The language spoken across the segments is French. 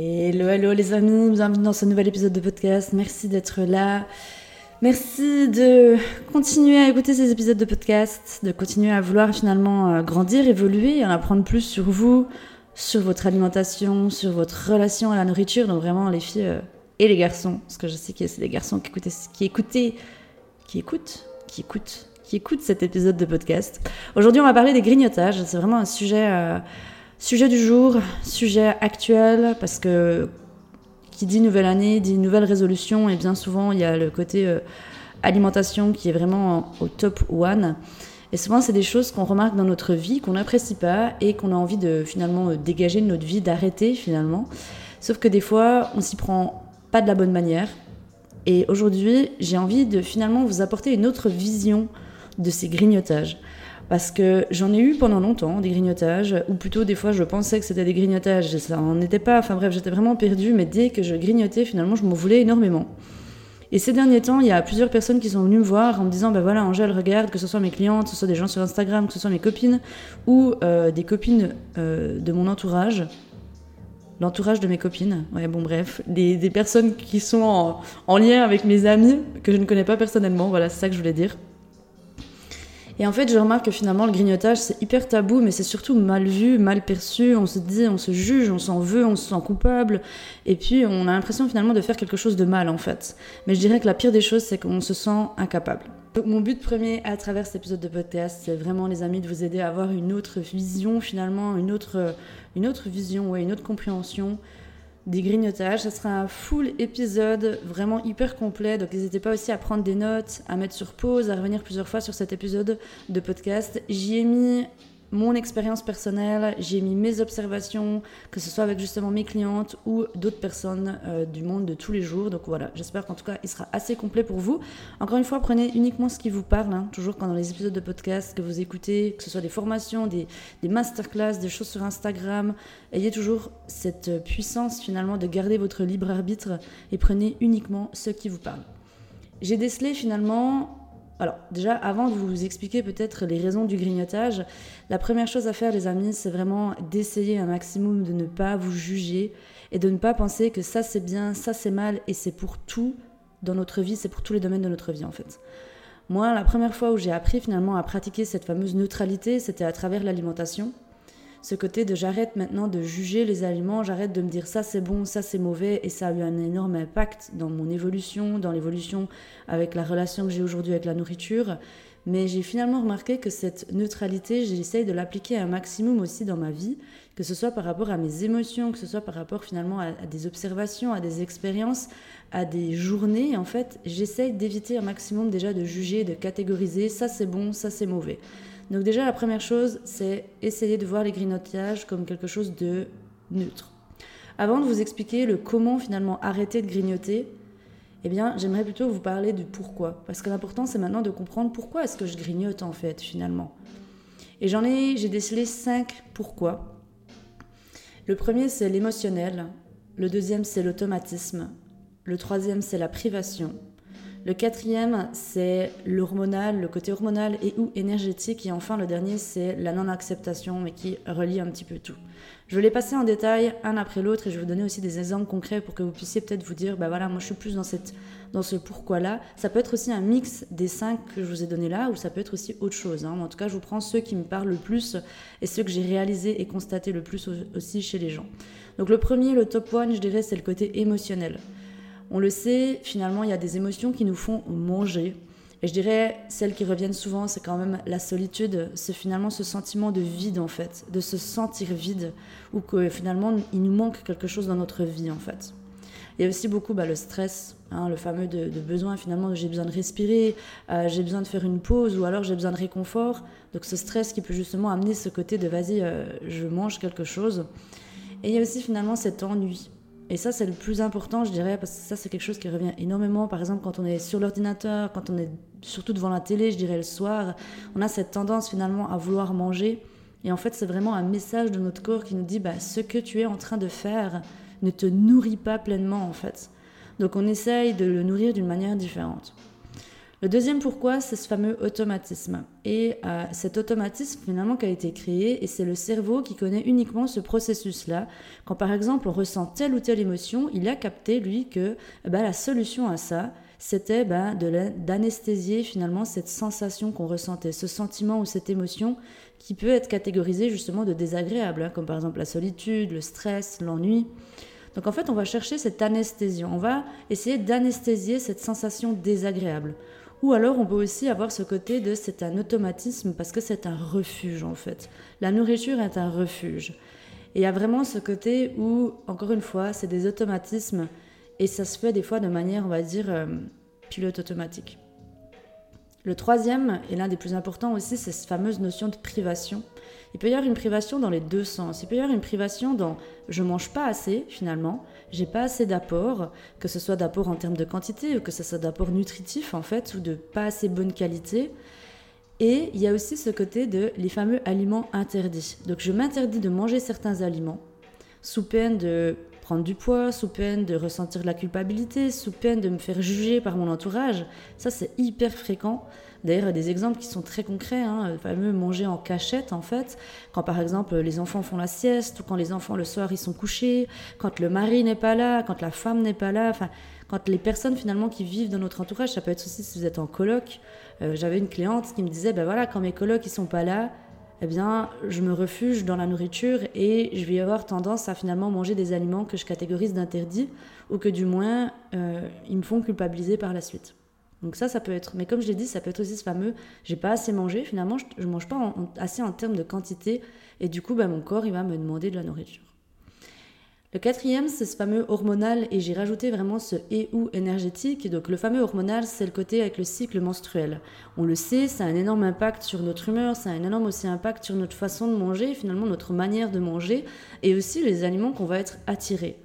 Hello, hello les amis, bienvenue dans ce nouvel épisode de podcast. Merci d'être là. Merci de continuer à écouter ces épisodes de podcast, de continuer à vouloir finalement euh, grandir, évoluer, en apprendre plus sur vous, sur votre alimentation, sur votre relation à la nourriture. Donc vraiment les filles euh, et les garçons, parce que je sais y a des garçons qui écoutent, qui écoutent, qui écoutent, qui écoutent cet épisode de podcast. Aujourd'hui, on va parler des grignotages. C'est vraiment un sujet. Euh, Sujet du jour, sujet actuel, parce que qui dit nouvelle année dit nouvelle résolution, et bien souvent il y a le côté euh, alimentation qui est vraiment au top one. Et souvent, c'est des choses qu'on remarque dans notre vie, qu'on n'apprécie pas et qu'on a envie de finalement euh, dégager de notre vie, d'arrêter finalement. Sauf que des fois, on s'y prend pas de la bonne manière. Et aujourd'hui, j'ai envie de finalement vous apporter une autre vision de ces grignotages. Parce que j'en ai eu pendant longtemps des grignotages, ou plutôt des fois je pensais que c'était des grignotages, et ça n'en était pas, enfin bref, j'étais vraiment perdue, mais dès que je grignotais, finalement, je m'en voulais énormément. Et ces derniers temps, il y a plusieurs personnes qui sont venues me voir en me disant, ben voilà, Angèle, regarde, que ce soit mes clientes, que ce soit des gens sur Instagram, que ce soit mes copines, ou euh, des copines euh, de mon entourage, l'entourage de mes copines, ouais, bon bref, des, personnes qui sont en lien avec mes amis, que je ne connais pas personnellement, voilà, c'est ça que je voulais dire. Et en fait, je remarque que finalement, le grignotage, c'est hyper tabou, mais c'est surtout mal vu, mal perçu. On se dit, on se juge, on s'en veut, on se sent coupable. Et puis, on a l'impression finalement de faire quelque chose de mal, en fait. Mais je dirais que la pire des choses, c'est qu'on se sent incapable. Donc, mon but premier à travers cet épisode de podcast, c'est vraiment, les amis, de vous aider à avoir une autre vision, finalement, une autre, une autre vision, ouais, une autre compréhension des grignotages. Ça sera un full épisode vraiment hyper complet. Donc n'hésitez pas aussi à prendre des notes, à mettre sur pause, à revenir plusieurs fois sur cet épisode de podcast. J'y ai mis mon expérience personnelle, j'ai mis mes observations, que ce soit avec justement mes clientes ou d'autres personnes euh, du monde de tous les jours. Donc voilà, j'espère qu'en tout cas il sera assez complet pour vous. Encore une fois, prenez uniquement ce qui vous parle, hein. toujours quand dans les épisodes de podcast que vous écoutez, que ce soit des formations, des, des masterclass, des choses sur Instagram, ayez toujours cette puissance finalement de garder votre libre arbitre et prenez uniquement ce qui vous parle. J'ai décelé finalement alors, déjà, avant de vous expliquer peut-être les raisons du grignotage, la première chose à faire, les amis, c'est vraiment d'essayer un maximum de ne pas vous juger et de ne pas penser que ça c'est bien, ça c'est mal et c'est pour tout dans notre vie, c'est pour tous les domaines de notre vie en fait. Moi, la première fois où j'ai appris finalement à pratiquer cette fameuse neutralité, c'était à travers l'alimentation ce côté de j'arrête maintenant de juger les aliments, j'arrête de me dire ça c'est bon, ça c'est mauvais, et ça a eu un énorme impact dans mon évolution, dans l'évolution avec la relation que j'ai aujourd'hui avec la nourriture. Mais j'ai finalement remarqué que cette neutralité, j'essaye de l'appliquer un maximum aussi dans ma vie, que ce soit par rapport à mes émotions, que ce soit par rapport finalement à, des observations, à des expériences, à des journées. En fait, j'essaye d'éviter un maximum déjà de juger, de catégoriser ça c'est bon, ça c'est mauvais. Donc déjà, la première chose, c'est essayer de voir les grignotages comme quelque chose de neutre. Avant de vous expliquer le comment finalement arrêter de grignoter, eh bien, j'aimerais plutôt vous parler du pourquoi. Parce que l'important, c'est maintenant de comprendre pourquoi est-ce que je grignote en fait, finalement. Et j'en ai, j'ai décelé cinq pourquoi. Le premier, c'est l'émotionnel. Le deuxième, c'est l'automatisme. Le troisième, c'est la privation. Le quatrième, c'est l'hormonal, le côté hormonal et ou énergétique. Et enfin, le dernier, c'est la non-acceptation, mais qui relie un petit peu tout. Je vais les passer en détail un après l'autre et je vais vous donner aussi des exemples concrets pour que vous puissiez peut-être vous dire, bah voilà, moi je suis plus dans, cette, dans ce pourquoi-là. Ça peut être aussi un mix des cinq que je vous ai donnés là, ou ça peut être aussi autre chose. Hein. En tout cas, je vous prends ceux qui me parlent le plus et ceux que j'ai réalisés et constatés le plus aussi chez les gens. Donc le premier, le top one, je dirais, c'est le côté émotionnel. On le sait, finalement, il y a des émotions qui nous font manger. Et je dirais, celles qui reviennent souvent, c'est quand même la solitude, c'est finalement ce sentiment de vide en fait, de se sentir vide, ou que finalement il nous manque quelque chose dans notre vie en fait. Il y a aussi beaucoup bah, le stress, hein, le fameux de, besoin finalement, j'ai besoin de respirer, euh, j'ai besoin de faire une pause, ou alors j'ai besoin de réconfort. Donc ce stress qui peut justement amener ce côté de vas-y, euh, je mange quelque chose. Et il y a aussi finalement cet ennui Et ça, c'est le plus important, je dirais, parce que ça, c'est quelque chose qui revient énormément. Par exemple, quand on est sur l'ordinateur, quand on est surtout devant la télé, je dirais le soir, on a cette tendance finalement à vouloir manger. Et en fait, c'est vraiment un message de notre corps qui nous dit bah, ce que tu es en train de faire ne te nourrit pas pleinement, en fait. Donc, on essaye de le nourrir d'une manière différente. Le deuxième pourquoi, c'est ce fameux automatisme. Et euh, cet automatisme, finalement, qui a été créé, et c'est le cerveau qui connaît uniquement ce processus-là. Quand, par exemple, on ressent telle ou telle émotion, il a capté, lui, que bah, la solution à ça, c'était bah, d'anesthésier, finalement, cette sensation qu'on ressentait, ce sentiment ou cette émotion qui peut être catégorisée, justement, de désagréable, hein, comme par exemple la solitude, le stress, l'ennui. Donc en fait, on va chercher cette anesthésie. On va essayer d'anesthésier cette sensation désagréable. Ou alors on peut aussi avoir ce côté de c'est un automatisme parce que c'est un refuge en fait. La nourriture est un refuge. Et il y a vraiment ce côté où, encore une fois, c'est des automatismes et ça se fait des fois de manière, on va dire, euh, pilote automatique. Le troisième, et l'un des plus importants aussi, c'est cette fameuse notion de privation. Il peut y avoir une privation dans les deux sens. Il peut y avoir une privation dans je mange pas assez finalement, j'ai pas assez d'apport, que ce soit d'apport en termes de quantité ou que ce soit d'apport nutritif en fait, ou de pas assez bonne qualité. Et il y a aussi ce côté de les fameux aliments interdits. Donc je m'interdis de manger certains aliments sous peine de prendre du poids, sous peine de ressentir de la culpabilité, sous peine de me faire juger par mon entourage. Ça, c'est hyper fréquent. D'ailleurs, des exemples qui sont très concrets, hein, le fameux manger en cachette, en fait, quand par exemple les enfants font la sieste, ou quand les enfants le soir ils sont couchés, quand le mari n'est pas là, quand la femme n'est pas là, enfin, quand les personnes finalement qui vivent dans notre entourage, ça peut être aussi si vous êtes en coloc. Euh, j'avais une cliente qui me disait, ben voilà, quand mes colocs ils sont pas là, eh bien, je me refuge dans la nourriture et je vais avoir tendance à finalement manger des aliments que je catégorise d'interdits ou que du moins euh, ils me font culpabiliser par la suite. Donc ça, ça peut être. Mais comme je l'ai dit, ça peut être aussi ce fameux j'ai pas assez mangé. Finalement, je, ne mange pas assez en termes de quantité et du coup, bah, mon corps il va me demander de la nourriture. Le quatrième, c'est ce fameux hormonal, et j'ai rajouté vraiment ce et ou énergétique. Donc le fameux hormonal, c'est le côté avec le cycle menstruel. On le sait, ça a un énorme impact sur notre humeur, ça a un énorme aussi impact sur notre façon de manger, finalement notre manière de manger, et aussi les aliments qu'on va être attirés.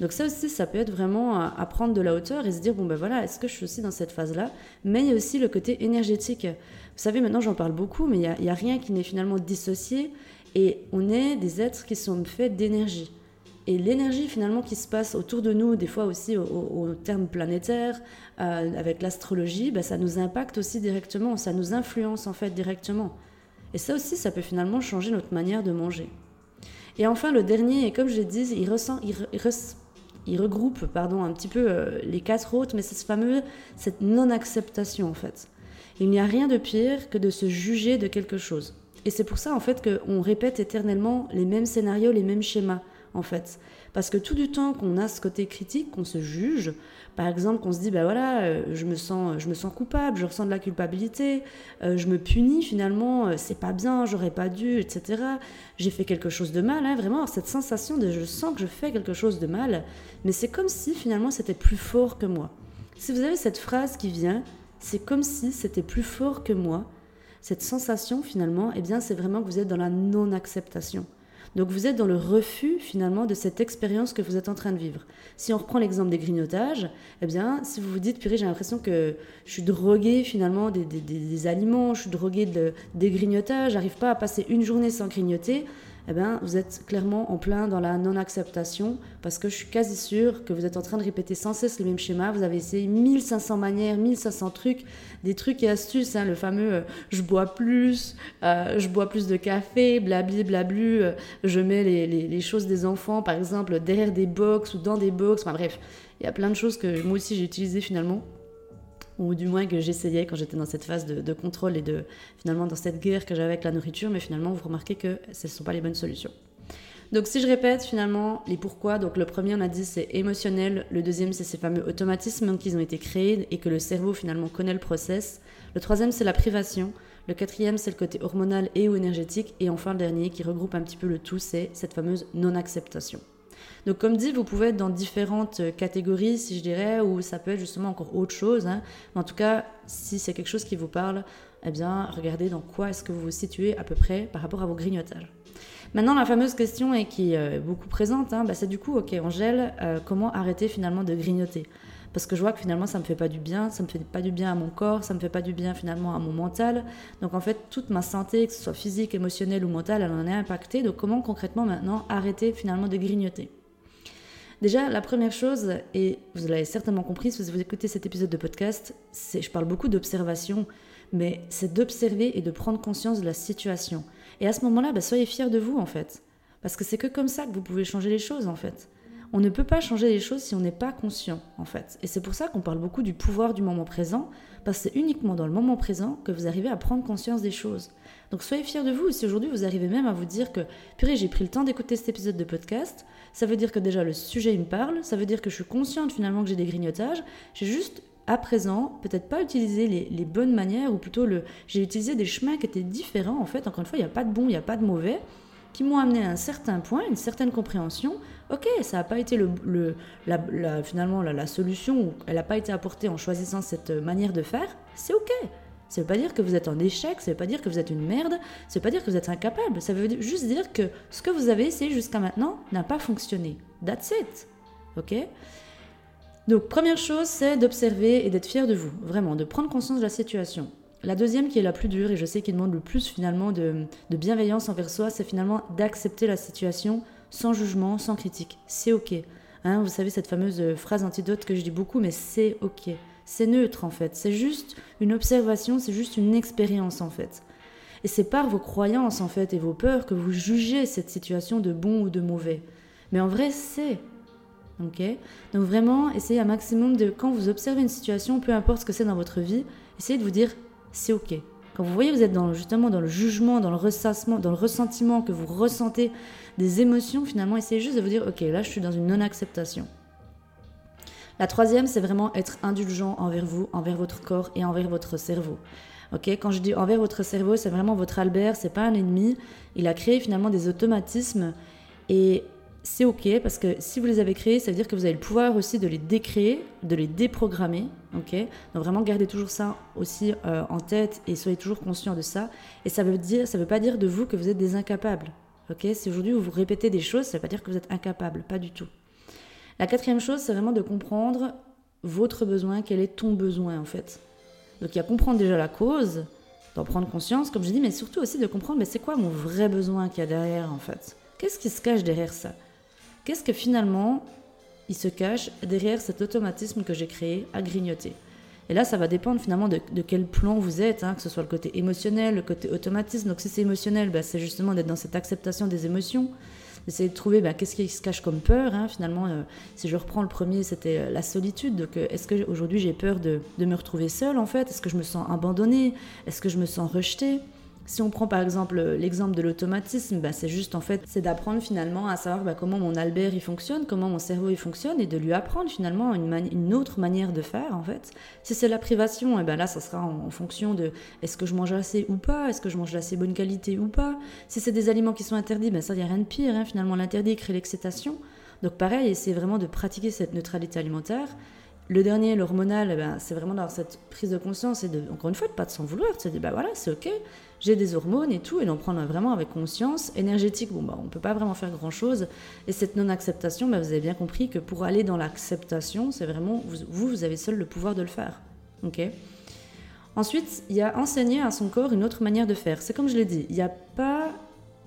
Donc ça aussi, ça peut être vraiment à, prendre de la hauteur et se dire, bon ben voilà, est-ce que je suis aussi dans cette phase-là? Mais il y a aussi le côté énergétique. Vous savez, maintenant j'en parle beaucoup, mais il n'y a, a rien qui n'est finalement dissocié, et on est des êtres qui sont faits d'énergie. Et l'énergie finalement qui se passe autour de nous, des fois aussi au, terme planétaire, euh, avec l'astrologie, bah, ça nous impacte aussi directement, ça nous influence en fait directement. Et ça aussi, ça peut finalement changer notre manière de manger. Et enfin, le dernier, et comme je l'ai dit, il, regroupe pardon, un petit peu euh, les quatre autres, mais c'est ce cette non-acceptation en fait. Il n'y a rien de pire que de se juger de quelque chose. Et c'est pour ça en fait qu'on répète éternellement les mêmes scénarios, les mêmes schémas en fait. Parce que tout du temps qu'on a ce côté critique, qu'on se juge, par exemple qu'on se dit, ben voilà, euh, je, me sens, je me sens coupable, je ressens de la culpabilité, euh, je me punis finalement, euh, c'est pas bien, j'aurais pas dû, etc. J'ai fait quelque chose de mal, hein, vraiment, cette sensation de je sens que je fais quelque chose de mal, mais c'est comme si finalement c'était plus fort que moi. Si vous avez cette phrase qui vient, c'est comme si c'était plus fort que moi, cette sensation finalement, eh bien c'est vraiment que vous êtes dans la non-acceptation. Donc vous êtes dans le refus finalement de cette expérience que vous êtes en train de vivre. Si on reprend l'exemple des grignotages, eh bien si vous vous dites, purée, j'ai l'impression que je suis drogué finalement des, aliments, je suis drogué de, des grignotages, j'arrive pas à passer une journée sans grignoter, eh bien, vous êtes clairement en plein dans la non-acceptation parce que je suis quasi sûre que vous êtes en train de répéter sans cesse le même schéma. Vous avez essayé 1500 manières, 1500 trucs, des trucs et astuces, hein, le fameux euh, je bois plus, euh, je bois plus de café, blabli, blablu, euh, je mets les, les, choses des enfants, par exemple, derrière des box ou dans des box. Enfin bref, il y a plein de choses que moi aussi j'ai utilisées finalement ou du moins que j'essayais quand j'étais dans cette phase de, contrôle et de finalement dans cette guerre que j'avais avec la nourriture, mais finalement vous remarquez que ce ne sont pas les bonnes solutions. Donc si je répète finalement les pourquoi, donc le premier on a dit c'est émotionnel, le deuxième c'est ces fameux automatismes qui ont été créés et que le cerveau finalement connaît le process, le troisième c'est la privation, le quatrième c'est le côté hormonal et ou énergétique et enfin le dernier qui regroupe un petit peu le tout c'est cette fameuse non-acceptation. Donc comme dit, vous pouvez être dans différentes euh, catégories, si je dirais, ou ça peut être justement encore autre chose. Hein. en tout cas, si c'est quelque chose qui vous parle, eh bien, regardez dans quoi est-ce que vous vous situez à peu près par rapport à vos grignotages. Maintenant, la fameuse question qui est beaucoup présente, hein, bah, c'est du coup, ok, Angèle, euh, comment arrêter finalement de grignoter? Parce que je vois que finalement ça me fait pas du bien, ça me fait pas du bien à mon corps, ça me fait pas du bien finalement à mon mental. Donc en fait toute ma santé, que ce soit physique, émotionnelle ou mentale, elle en est impactée. Donc comment concrètement maintenant arrêter finalement de grignoter? Déjà, la première chose, et vous l'avez certainement compris si vous écoutez cet épisode de podcast, c'est je parle beaucoup d'observation, mais c'est d'observer et de prendre conscience de la situation. Et à ce moment-là, bah, soyez fiers de vous en fait. Parce que c'est que comme ça que vous pouvez changer les choses en fait. On ne peut pas changer les choses si on n'est pas conscient en fait. Et c'est pour ça qu'on parle beaucoup du pouvoir du moment présent, parce que c'est uniquement dans le moment présent que vous arrivez à prendre conscience des choses. Donc soyez fiers de vous si aujourd'hui vous arrivez même à vous dire que, purée, j'ai pris le temps d'écouter cet épisode de podcast, ça veut dire que déjà le sujet me parle, ça veut dire que je suis consciente finalement que j'ai des grignotages, j'ai juste à présent, peut-être pas utilisé les, bonnes manières, ou plutôt le, j'ai utilisé des chemins qui étaient différents. En fait, encore une fois, il n'y a pas de bon, il n'y a pas de mauvais, qui m'ont amené à un certain point, une certaine compréhension. Ok, ça n'a pas été le, la, finalement la, solution, elle n'a pas été apportée en choisissant cette manière de faire. C'est ok. Ça ne veut pas dire que vous êtes en échec, ça ne veut pas dire que vous êtes une merde, ça ne veut pas dire que vous êtes incapable, ça veut juste dire que ce que vous avez essayé jusqu'à maintenant n'a pas fonctionné. That's it. Ok? Donc, première chose, c'est d'observer et d'être fier de vous, vraiment, de prendre conscience de la situation. La deuxième qui est la plus dure, et je sais qu'il demande le plus finalement de, bienveillance envers soi, c'est finalement d'accepter la situation sans jugement, sans critique. C'est ok. Hein, vous savez cette fameuse phrase antidote que je dis beaucoup, mais c'est ok. C'est neutre en fait. C'est juste une observation, c'est juste une expérience en fait. Et c'est par vos croyances en fait et vos peurs que vous jugez cette situation de bon ou de mauvais. Mais en vrai, c'est. Donc vraiment, essayez un maximum de, quand vous observez une situation, peu importe ce que c'est dans votre vie, essayez de vous dire, c'est ok. Quand vous voyez vous êtes dans, justement dans le jugement, dans le ressassement, dans le ressentiment, que vous ressentez des émotions, finalement, essayez juste de vous dire, ok, là je suis dans une non-acceptation. La troisième, c'est vraiment être indulgent envers vous, envers votre corps et envers votre cerveau. Ok, quand je dis envers votre cerveau, c'est vraiment votre Albert, c'est pas un ennemi. Il a créé finalement des automatismes et c'est ok parce que si vous les avez créés, ça veut dire que vous avez le pouvoir aussi de les décréer, de les déprogrammer. Ok, donc vraiment gardez toujours ça aussi euh, en tête et soyez toujours conscient de ça. Et ça veut dire, ça veut pas dire de vous que vous êtes des incapables. Ok, si aujourd'hui vous répétez des choses, ça veut pas dire que vous êtes incapable, pas du tout. La quatrième chose, c'est vraiment de comprendre votre besoin, quel est ton besoin en fait. Donc il y a comprendre déjà la cause, d'en prendre conscience, comme je dis, mais surtout aussi de comprendre, mais c'est quoi mon vrai besoin qu'il y a derrière en fait? Qu'est-ce qui se cache derrière ça? Qu'est-ce que finalement il se cache derrière cet automatisme que j'ai créé à grignoter? Et là, ça va dépendre finalement de, quel plan vous êtes, hein, que ce soit le côté émotionnel, le côté automatisme. Donc si c'est émotionnel, bah, c'est justement d'être dans cette acceptation des émotions essayer de trouver bah, qu'est-ce qui se cache comme peur. Hein. Finalement, euh, si je reprends le premier, c'était euh, la solitude. Donc, euh, est-ce que aujourd'hui j'ai peur de, de, me retrouver seule en fait? Est-ce que je me sens abandonnée? Est-ce que je me sens rejetée? Si on prend par exemple l'exemple de l'automatisme, bah, c'est juste en fait, c'est d'apprendre finalement à savoir bah, comment mon Albert il fonctionne, comment mon cerveau il fonctionne et de lui apprendre finalement une, autre manière de faire en fait. Si c'est la privation, eh ben là ça sera en, fonction de est-ce que je mange assez ou pas, est-ce que je mange assez bonne qualité ou pas. Si c'est des aliments qui sont interdits, ben ça il n'y a rien de pire. Hein. Finalement l'interdit crée l'excitation. Donc pareil, c'est vraiment de pratiquer cette neutralité alimentaire le dernier, l'hormonal, eh ben, c'est vraiment d'avoir cette prise de conscience et de, encore une fois, de pas de s'en vouloir, de se dire, bah voilà, c'est ok, j'ai des hormones et tout, et d'en prendre vraiment avec conscience. Énergétique, bah, on peut pas vraiment faire grand chose. Et cette non-acceptation, bah, vous avez bien compris que pour aller dans l'acceptation, c'est vraiment, vous, vous avez seul le pouvoir de le faire. Ok Ensuite, il y a enseigner à son corps une autre manière de faire. C'est comme je l'ai dit, il n'y a pas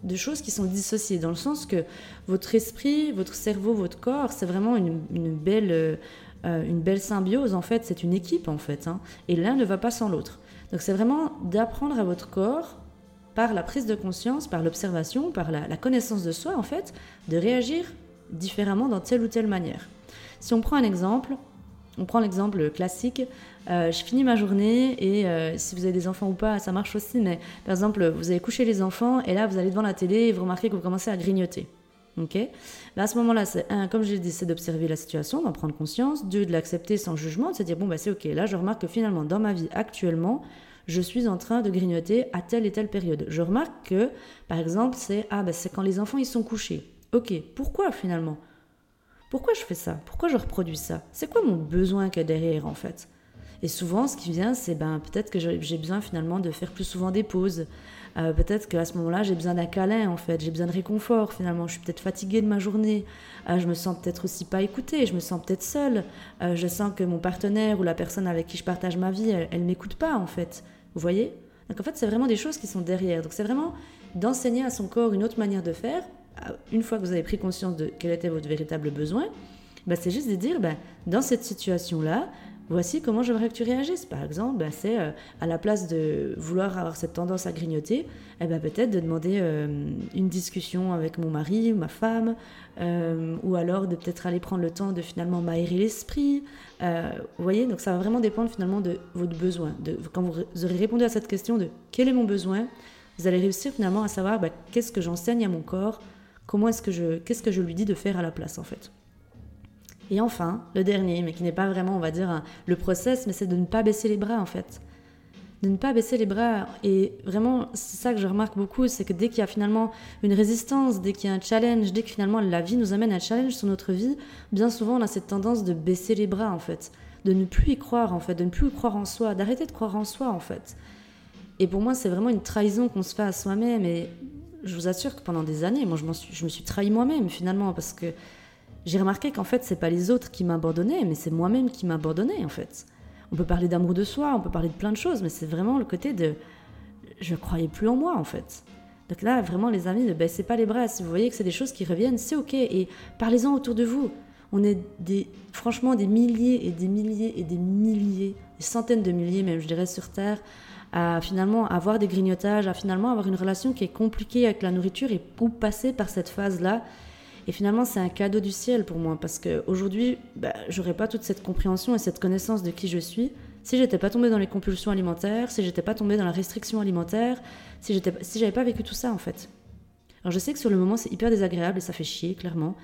de choses qui sont dissociées, dans le sens que votre esprit, votre cerveau, votre corps, c'est vraiment une, une belle euh, une belle symbiose, en fait, c'est une équipe, en fait. Hein. et l'un ne va pas sans l'autre. Donc c'est vraiment d'apprendre à votre corps, par la prise de conscience, par l'observation, par la, connaissance de soi, en fait, de réagir différemment dans telle ou telle manière. Si on prend un exemple, on prend l'exemple classique, euh, je finis ma journée et euh, si vous avez des enfants ou pas, ça marche aussi, mais par exemple, vous avez couché les enfants et là, vous allez devant la télé et vous remarquez que vous commencez à grignoter. Ok Là, à ce moment-là, c'est un, comme dit, c'est d'observer la situation, d'en prendre conscience. Deux, de l'accepter sans jugement, de se dire bon, bah, c'est ok. Là, je remarque que finalement, dans ma vie actuellement, je suis en train de grignoter à telle et telle période. Je remarque que, par exemple, c'est ah, bah, c'est quand les enfants ils sont couchés. Ok, pourquoi finalement? Pourquoi je fais ça? Pourquoi je reproduis ça? C'est quoi mon besoin qu'il y a derrière en fait? Et souvent, ce qui vient, c'est ben, peut-être que j'ai besoin finalement de faire plus souvent des pauses. Euh, peut-être qu'à ce moment-là, j'ai besoin d'un câlin, en fait. J'ai besoin de réconfort, finalement. Je suis peut-être fatiguée de ma journée. Euh, je me sens peut-être aussi pas écoutée. Je me sens peut-être seule. Euh, je sens que mon partenaire ou la personne avec qui je partage ma vie, elle, ne m'écoute pas, en fait. Vous voyez? Donc, en fait, c'est vraiment des choses qui sont derrière. Donc, c'est vraiment d'enseigner à son corps une autre manière de faire. Une fois que vous avez pris conscience de quel était votre véritable besoin, bah, c'est juste de dire, bah, dans cette situation-là, voici comment j'aimerais que tu réagisses. Par exemple, bah, c'est euh, à la place de vouloir avoir cette tendance à grignoter, eh ben, peut-être de demander euh, une discussion avec mon mari ou ma femme, euh, ou alors de peut-être aller prendre le temps de finalement m'aérer l'esprit. vous voyez, donc ça va vraiment dépendre finalement de votre besoin. Quand vous aurez répondu à cette question de quel est mon besoin, vous allez réussir finalement à savoir bah, qu'est-ce que j'enseigne à mon corps, comment est-ce que je, qu'est-ce que je lui dis de faire à la place en fait? Et enfin, le dernier, mais qui n'est pas vraiment, on va dire, le process, mais c'est de ne pas baisser les bras en fait. De ne pas baisser les bras. Et vraiment, c'est ça que je remarque beaucoup, c'est que dès qu'il y a finalement une résistance, dès qu'il y a un challenge, dès que finalement la vie nous amène à un challenge sur notre vie, bien souvent on a cette tendance de baisser les bras en fait. De ne plus y croire en fait, de ne plus croire en soi, d'arrêter de croire en soi en fait. Et pour moi, c'est vraiment une trahison qu'on se fait à soi-même. Et je vous assure que pendant des années, moi, je, je me suis trahi moi-même finalement parce que j'ai remarqué qu'en fait, c'est pas les autres qui m'abandonnaient, mais c'est moi-même qui m'abandonnais en fait. On peut parler d'amour de soi, on peut parler de plein de choses, mais c'est vraiment le côté de je croyais plus en moi en fait. Donc là, vraiment, les amis, ne baissez pas les bras. Si vous voyez que c'est des choses qui reviennent, c'est ok. Et parlez-en autour de vous. On est des, franchement des milliers et des milliers et des milliers, des centaines de milliers même, je dirais, sur Terre, à finalement avoir des grignotages, à finalement avoir une relation qui est compliquée avec la nourriture et pour passer par cette phase-là et finalement, c'est un cadeau du ciel pour moi parce qu'aujourd'hui, bah, j'aurais pas toute cette compréhension et cette connaissance de qui je suis si j'étais pas tombée dans les compulsions alimentaires, si j'étais pas tombée dans la restriction alimentaire, si si j'avais pas vécu tout ça en fait. Alors je sais que sur le moment, c'est hyper désagréable et ça fait chier, clairement,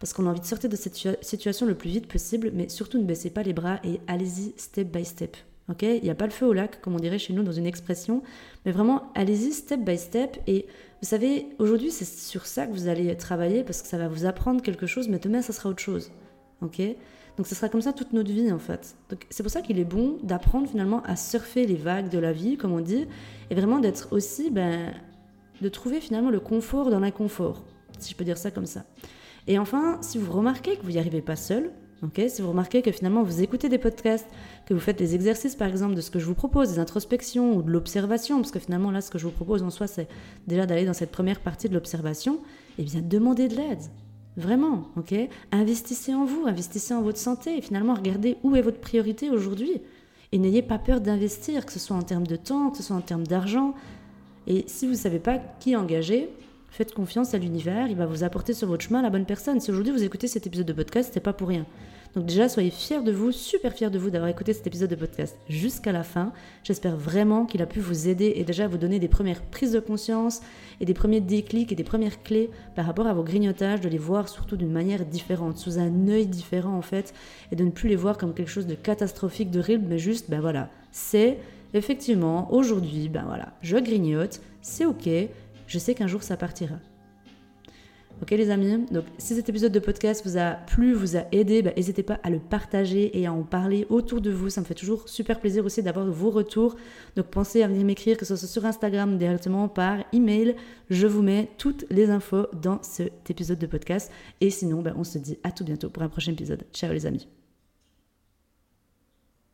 parce qu'on a envie de sortir de cette situation le plus vite possible, mais surtout ne baissez pas les bras et allez-y step by step. Ok? Il n'y a pas le feu au lac, comme on dirait chez nous dans une expression, mais vraiment allez-y step by step et vous savez, aujourd'hui, c'est sur ça que vous allez travailler parce que ça va vous apprendre quelque chose, mais demain, ça sera autre chose. Ok? Donc, ce sera comme ça toute notre vie, en fait. Donc, c'est pour ça qu'il est bon d'apprendre finalement à surfer les vagues de la vie, comme on dit, et vraiment d'être aussi, ben, de trouver finalement le confort dans l'inconfort, si je peux dire ça comme ça. Et enfin, si vous remarquez que vous n'y arrivez pas seul, si vous remarquez que finalement vous écoutez des podcasts, que vous faites des exercices par exemple de ce que je vous propose, des introspections ou de l'observation, parce que finalement là ce que je vous propose en soi c'est déjà d'aller dans cette première partie de l'observation, eh bien demandez de l'aide. Vraiment, ok? Investissez en vous, investissez en votre santé et finalement regardez où est votre priorité aujourd'hui. Et n'ayez pas peur d'investir, que ce soit en termes de temps, que ce soit en termes d'argent. Et si vous ne savez pas qui engager, Faites confiance à l'univers, il va vous apporter sur votre chemin la bonne personne. Si aujourd'hui vous écoutez cet épisode de podcast, c'est pas pour rien. Donc déjà, soyez fiers de vous, super fiers de vous d'avoir écouté cet épisode de podcast jusqu'à la fin. J'espère vraiment qu'il a pu vous aider et déjà vous donner des premières prises de conscience et des premiers déclics et des premières clés par rapport à vos grignotages, de les voir surtout d'une manière différente, sous un œil différent en fait, et de ne plus les voir comme quelque chose de catastrophique, de horrible, mais juste, ben voilà, c'est effectivement aujourd'hui, ben voilà, je grignote, c'est ok, je sais qu'un jour ça partira. Ok les amis Donc si cet épisode de podcast vous a plu, vous a aidé, bah, n'hésitez pas à le partager et à en parler autour de vous. Ça me fait toujours super plaisir aussi d'avoir vos retours. Donc pensez à venir m'écrire, que ce soit sur Instagram, directement par email. Je vous mets toutes les infos dans cet épisode de podcast. Et sinon, bah, on se dit à tout bientôt pour un prochain épisode. Ciao les amis